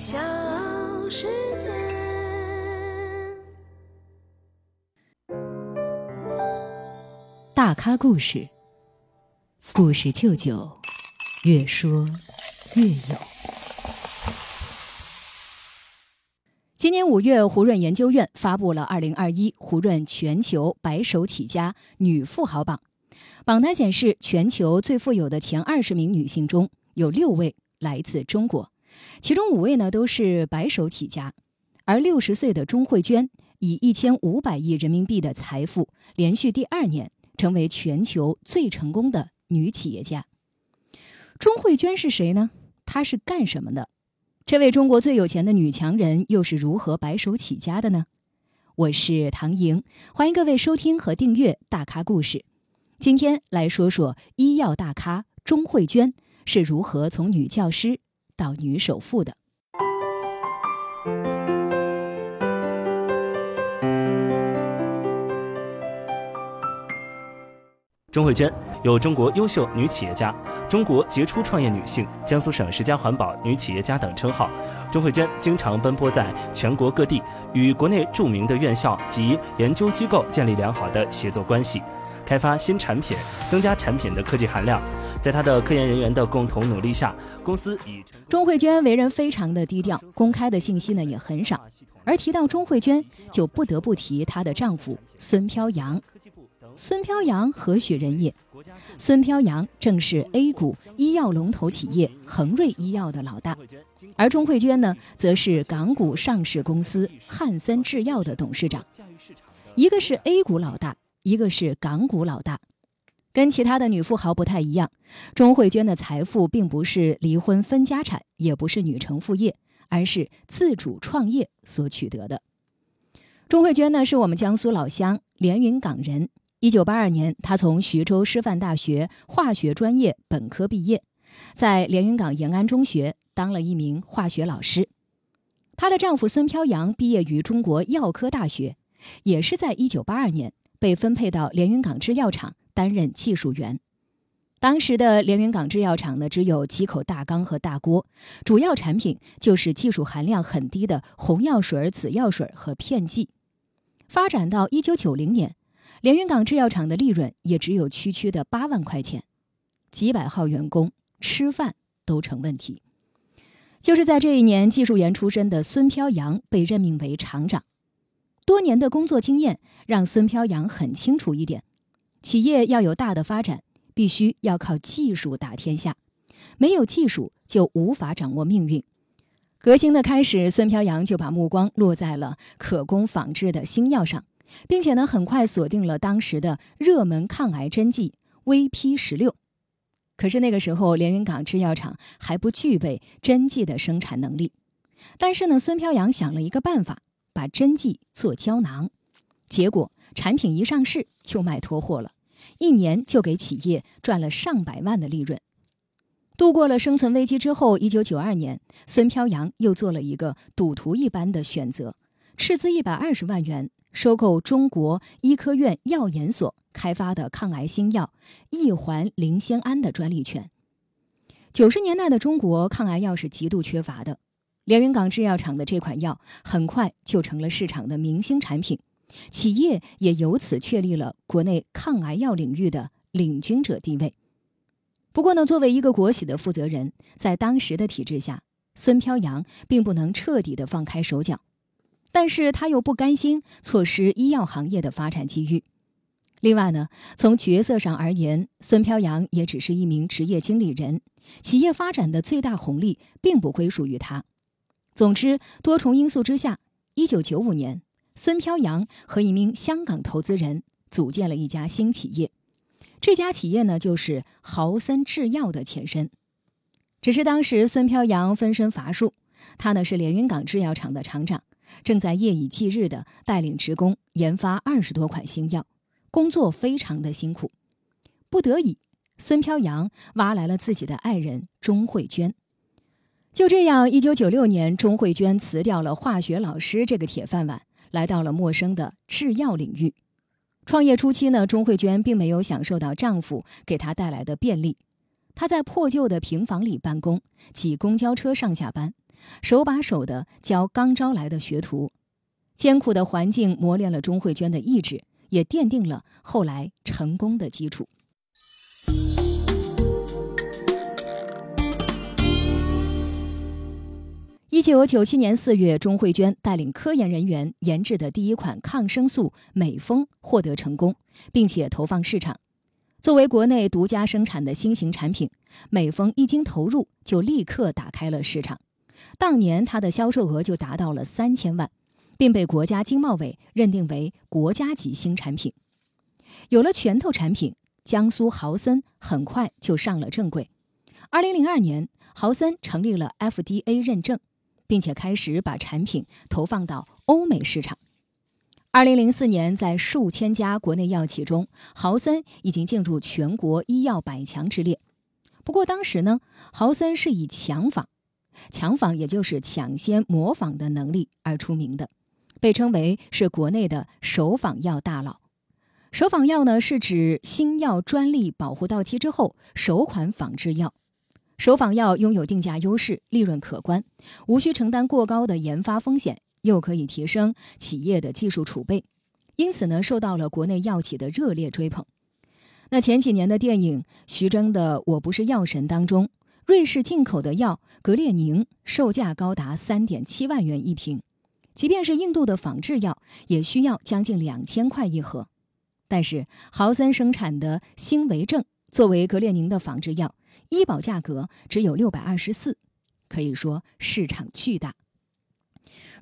小世界。大咖故事，故事舅舅，越说越有。今年五月，胡润研究院发布了二零二一胡润全球白手起家女富豪榜。榜单显示，全球最富有的前二十名女性中有六位来自中国，其中五位呢都是白手起家。而六十岁的钟慧娟以一千五百亿人民币的财富，连续第二年成为全球最成功的女企业家。钟慧娟是谁呢？她是干什么的？这位中国最有钱的女强人又是如何白手起家的呢？我是唐莹，欢迎各位收听和订阅《大咖故事》。今天来说说医药大咖钟慧娟是如何从女教师到女首富的。钟慧娟有“中国优秀女企业家”“中国杰出创业女性”“江苏省十佳环保女企业家”等称号。钟慧娟经常奔波在全国各地，与国内著名的院校及研究机构建立良好的协作关系，开发新产品，增加产品的科技含量。在她的科研人员的共同努力下，公司以钟慧娟为人非常的低调，公开的信息呢也很少。而提到钟慧娟，就不得不提她的丈夫孙飘扬。孙飘扬何许人也？孙飘扬正是 A 股医药龙头企业恒瑞医药的老大，而钟慧娟呢，则是港股上市公司汉森制药的董事长。一个是 A 股老大，一个是港股老大。跟其他的女富豪不太一样，钟慧娟的财富并不是离婚分家产，也不是女承父业，而是自主创业所取得的。钟慧娟呢，是我们江苏老乡，连云港人。一九八二年，她从徐州师范大学化学专业本科毕业，在连云港延安中学当了一名化学老师。她的丈夫孙飘扬毕业于中国药科大学，也是在一九八二年被分配到连云港制药厂担任技术员。当时的连云港制药厂呢，只有几口大缸和大锅，主要产品就是技术含量很低的红药水、紫药水和片剂。发展到一九九零年。连云港制药厂的利润也只有区区的八万块钱，几百号员工吃饭都成问题。就是在这一年，技术员出身的孙飘扬被任命为厂长。多年的工作经验让孙飘扬很清楚一点：企业要有大的发展，必须要靠技术打天下，没有技术就无法掌握命运。革新的开始，孙飘扬就把目光落在了可供仿制的新药上。并且呢，很快锁定了当时的热门抗癌针剂 VP 十六。可是那个时候，连云港制药厂还不具备针剂的生产能力。但是呢，孙飘扬想了一个办法，把针剂做胶囊。结果产品一上市就卖脱货了，一年就给企业赚了上百万的利润。度过了生存危机之后，一九九二年，孙飘扬又做了一个赌徒一般的选择，斥资一百二十万元。收购中国医科院药研所开发的抗癌新药异环磷酰胺的专利权。九十年代的中国抗癌药是极度缺乏的，连云港制药厂的这款药很快就成了市场的明星产品，企业也由此确立了国内抗癌药领域的领军者地位。不过呢，作为一个国企的负责人，在当时的体制下，孙飘扬并不能彻底的放开手脚。但是他又不甘心错失医药行业的发展机遇。另外呢，从角色上而言，孙飘扬也只是一名职业经理人，企业发展的最大红利并不归属于他。总之，多重因素之下，一九九五年，孙飘扬和一名香港投资人组建了一家新企业。这家企业呢，就是豪森制药的前身。只是当时孙飘扬分身乏术，他呢是连云港制药厂的厂长。正在夜以继日地带领职工研发二十多款新药，工作非常的辛苦。不得已，孙飘扬挖来了自己的爱人钟慧娟。就这样，一九九六年，钟慧娟辞掉了化学老师这个铁饭碗，来到了陌生的制药领域。创业初期呢，钟慧娟并没有享受到丈夫给她带来的便利。她在破旧的平房里办公，挤公交车上下班。手把手的教刚招来的学徒。艰苦的环境磨练了钟慧娟的意志，也奠定了后来成功的基础。一九九七年四月，钟慧娟带领科研人员研制的第一款抗生素美丰获得成功，并且投放市场。作为国内独家生产的新型产品，美丰一经投入就立刻打开了市场。当年它的销售额就达到了三千万，并被国家经贸委认定为国家级新产品。有了拳头产品，江苏豪森很快就上了正轨。二零零二年，豪森成立了 FDA 认证。并且开始把产品投放到欧美市场。二零零四年，在数千家国内药企中，豪森已经进入全国医药百强之列。不过当时呢，豪森是以强仿、强仿也就是抢先模仿的能力而出名的，被称为是国内的首仿药大佬。首仿药呢，是指新药专利保护到期之后首款仿制药。首仿药拥有定价优势，利润可观，无需承担过高的研发风险，又可以提升企业的技术储备，因此呢，受到了国内药企的热烈追捧。那前几年的电影徐峥的《我不是药神》当中，瑞士进口的药格列宁售价高达三点七万元一瓶，即便是印度的仿制药，也需要将近两千块一盒。但是豪森生产的新维正作为格列宁的仿制药。医保价格只有六百二十四，可以说市场巨大。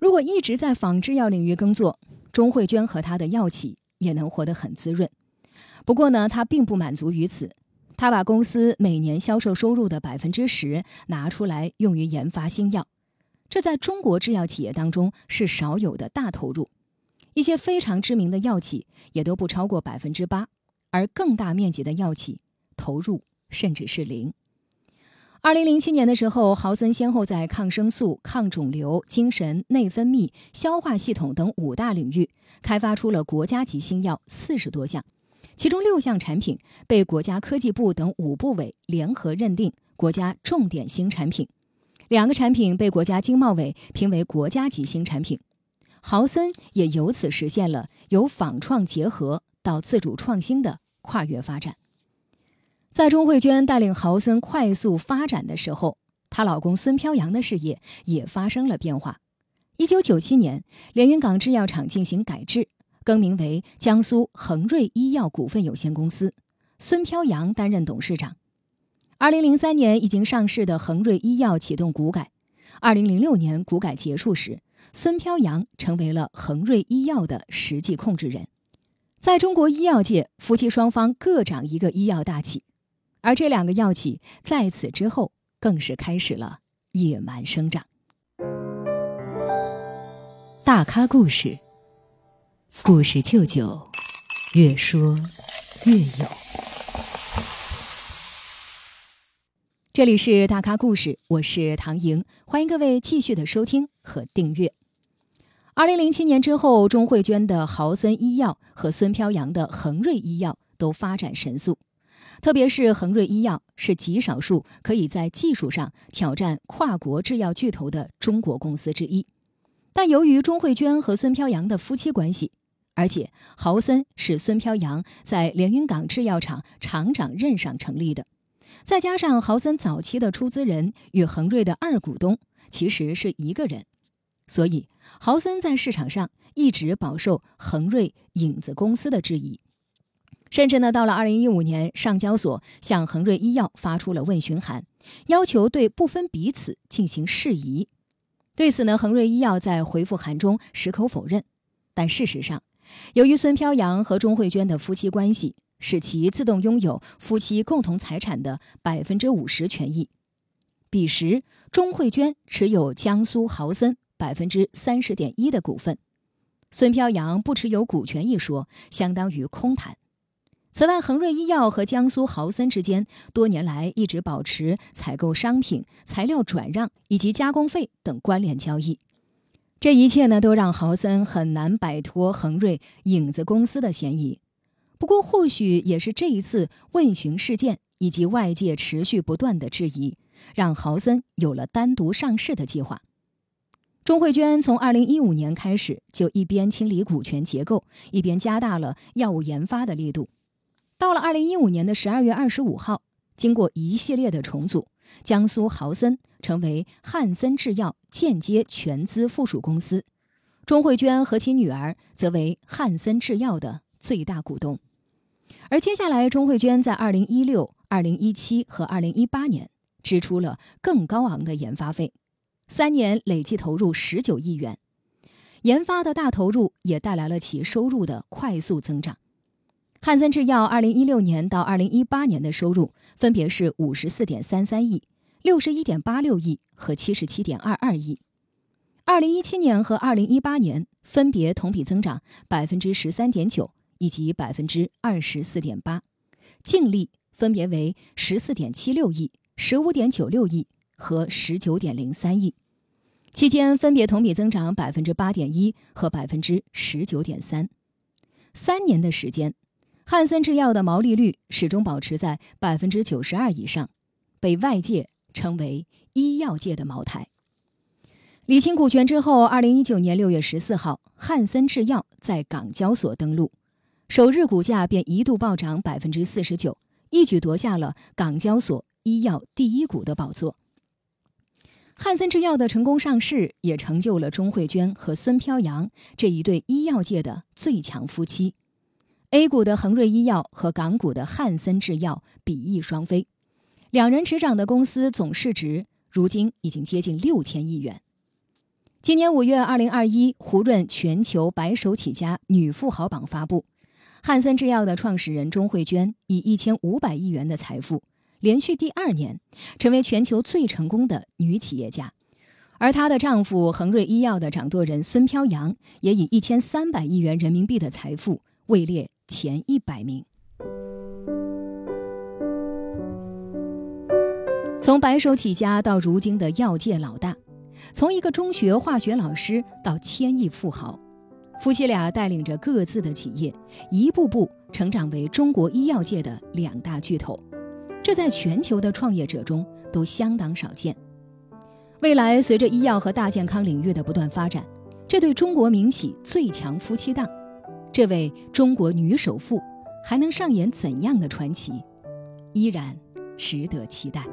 如果一直在仿制药领域耕作，钟慧娟和她的药企也能活得很滋润。不过呢，她并不满足于此，他把公司每年销售收入的百分之十拿出来用于研发新药，这在中国制药企业当中是少有的大投入。一些非常知名的药企也都不超过百分之八，而更大面积的药企投入。甚至是零。二零零七年的时候，豪森先后在抗生素、抗肿瘤、精神内分泌、消化系统等五大领域开发出了国家级新药四十多项，其中六项产品被国家科技部等五部委联合认定国家重点新产品，两个产品被国家经贸委评为国家级新产品。豪森也由此实现了由仿创结合到自主创新的跨越发展。在钟慧娟带领豪森快速发展的时候，她老公孙飘扬的事业也发生了变化。一九九七年，连云港制药厂进行改制，更名为江苏恒瑞医药股份有限公司，孙飘扬担任董事长。二零零三年，已经上市的恒瑞医药启动股改。二零零六年股改结束时，孙飘扬成为了恒瑞医药的实际控制人。在中国医药界，夫妻双方各掌一个医药大企。而这两个药企在此之后，更是开始了野蛮生长。大咖故事，故事舅舅，越说越有。这里是大咖故事，我是唐莹，欢迎各位继续的收听和订阅。二零零七年之后，钟慧娟的豪森医药和孙飘扬的恒瑞医药都发展神速。特别是恒瑞医药是极少数可以在技术上挑战跨国制药巨头的中国公司之一，但由于钟慧娟和孙飘扬的夫妻关系，而且豪森是孙飘扬在连云港制药厂厂长任上成立的，再加上豪森早期的出资人与恒瑞的二股东其实是一个人，所以豪森在市场上一直饱受恒瑞影子公司的质疑。甚至呢，到了二零一五年，上交所向恒瑞医药发出了问询函，要求对不分彼此进行释疑。对此呢，恒瑞医药在回复函中矢口否认。但事实上，由于孙飘扬和钟慧娟的夫妻关系，使其自动拥有夫妻共同财产的百分之五十权益。彼时，钟慧娟持有江苏豪森百分之三十点一的股份，孙飘扬不持有股权一说，相当于空谈。此外，恒瑞医药和江苏豪森之间多年来一直保持采购商品、材料转让以及加工费等关联交易。这一切呢，都让豪森很难摆脱恒瑞影子公司的嫌疑。不过，或许也是这一次问询事件以及外界持续不断的质疑，让豪森有了单独上市的计划。钟慧娟从2015年开始就一边清理股权结构，一边加大了药物研发的力度。到了2015年的12月25号，经过一系列的重组，江苏豪森成为汉森制药间接全资附属公司，钟慧娟和其女儿则为汉森制药的最大股东。而接下来，钟慧娟在2016、2017和2018年支出了更高昂的研发费。三年累计投入十九亿元，研发的大投入也带来了其收入的快速增长。汉森制药二零一六年到二零一八年的收入分别是五十四点三三亿、六十一点八六亿和七十七点二二亿。二零一七年和二零一八年分别同比增长百分之十三点九以及百分之二十四点八，净利分别为十四点七六亿、十五点九六亿。和十九点零三亿，期间分别同比增长百分之八点一和百分之十九点三。三年的时间，汉森制药的毛利率始终保持在百分之九十二以上，被外界称为医药界的茅台。理清股权之后，二零一九年六月十四号，汉森制药在港交所登陆，首日股价便一度暴涨百分之四十九，一举夺下了港交所医药第一股的宝座。汉森制药的成功上市，也成就了钟慧娟和孙飘扬这一对医药界的最强夫妻。A 股的恒瑞医药和港股的汉森制药比翼双飞，两人执掌的公司总市值如今已经接近六千亿元。今年五月，二零二一胡润全球白手起家女富豪榜发布，汉森制药的创始人钟慧娟以一千五百亿元的财富。连续第二年，成为全球最成功的女企业家，而她的丈夫恒瑞医药的掌舵人孙飘扬也以一千三百亿元人民币的财富位列前一百名。从白手起家到如今的药界老大，从一个中学化学老师到千亿富豪，夫妻俩带领着各自的企业，一步步成长为中国医药界的两大巨头。这在全球的创业者中都相当少见。未来随着医药和大健康领域的不断发展，这对中国民企最强夫妻档，这位中国女首富还能上演怎样的传奇，依然值得期待。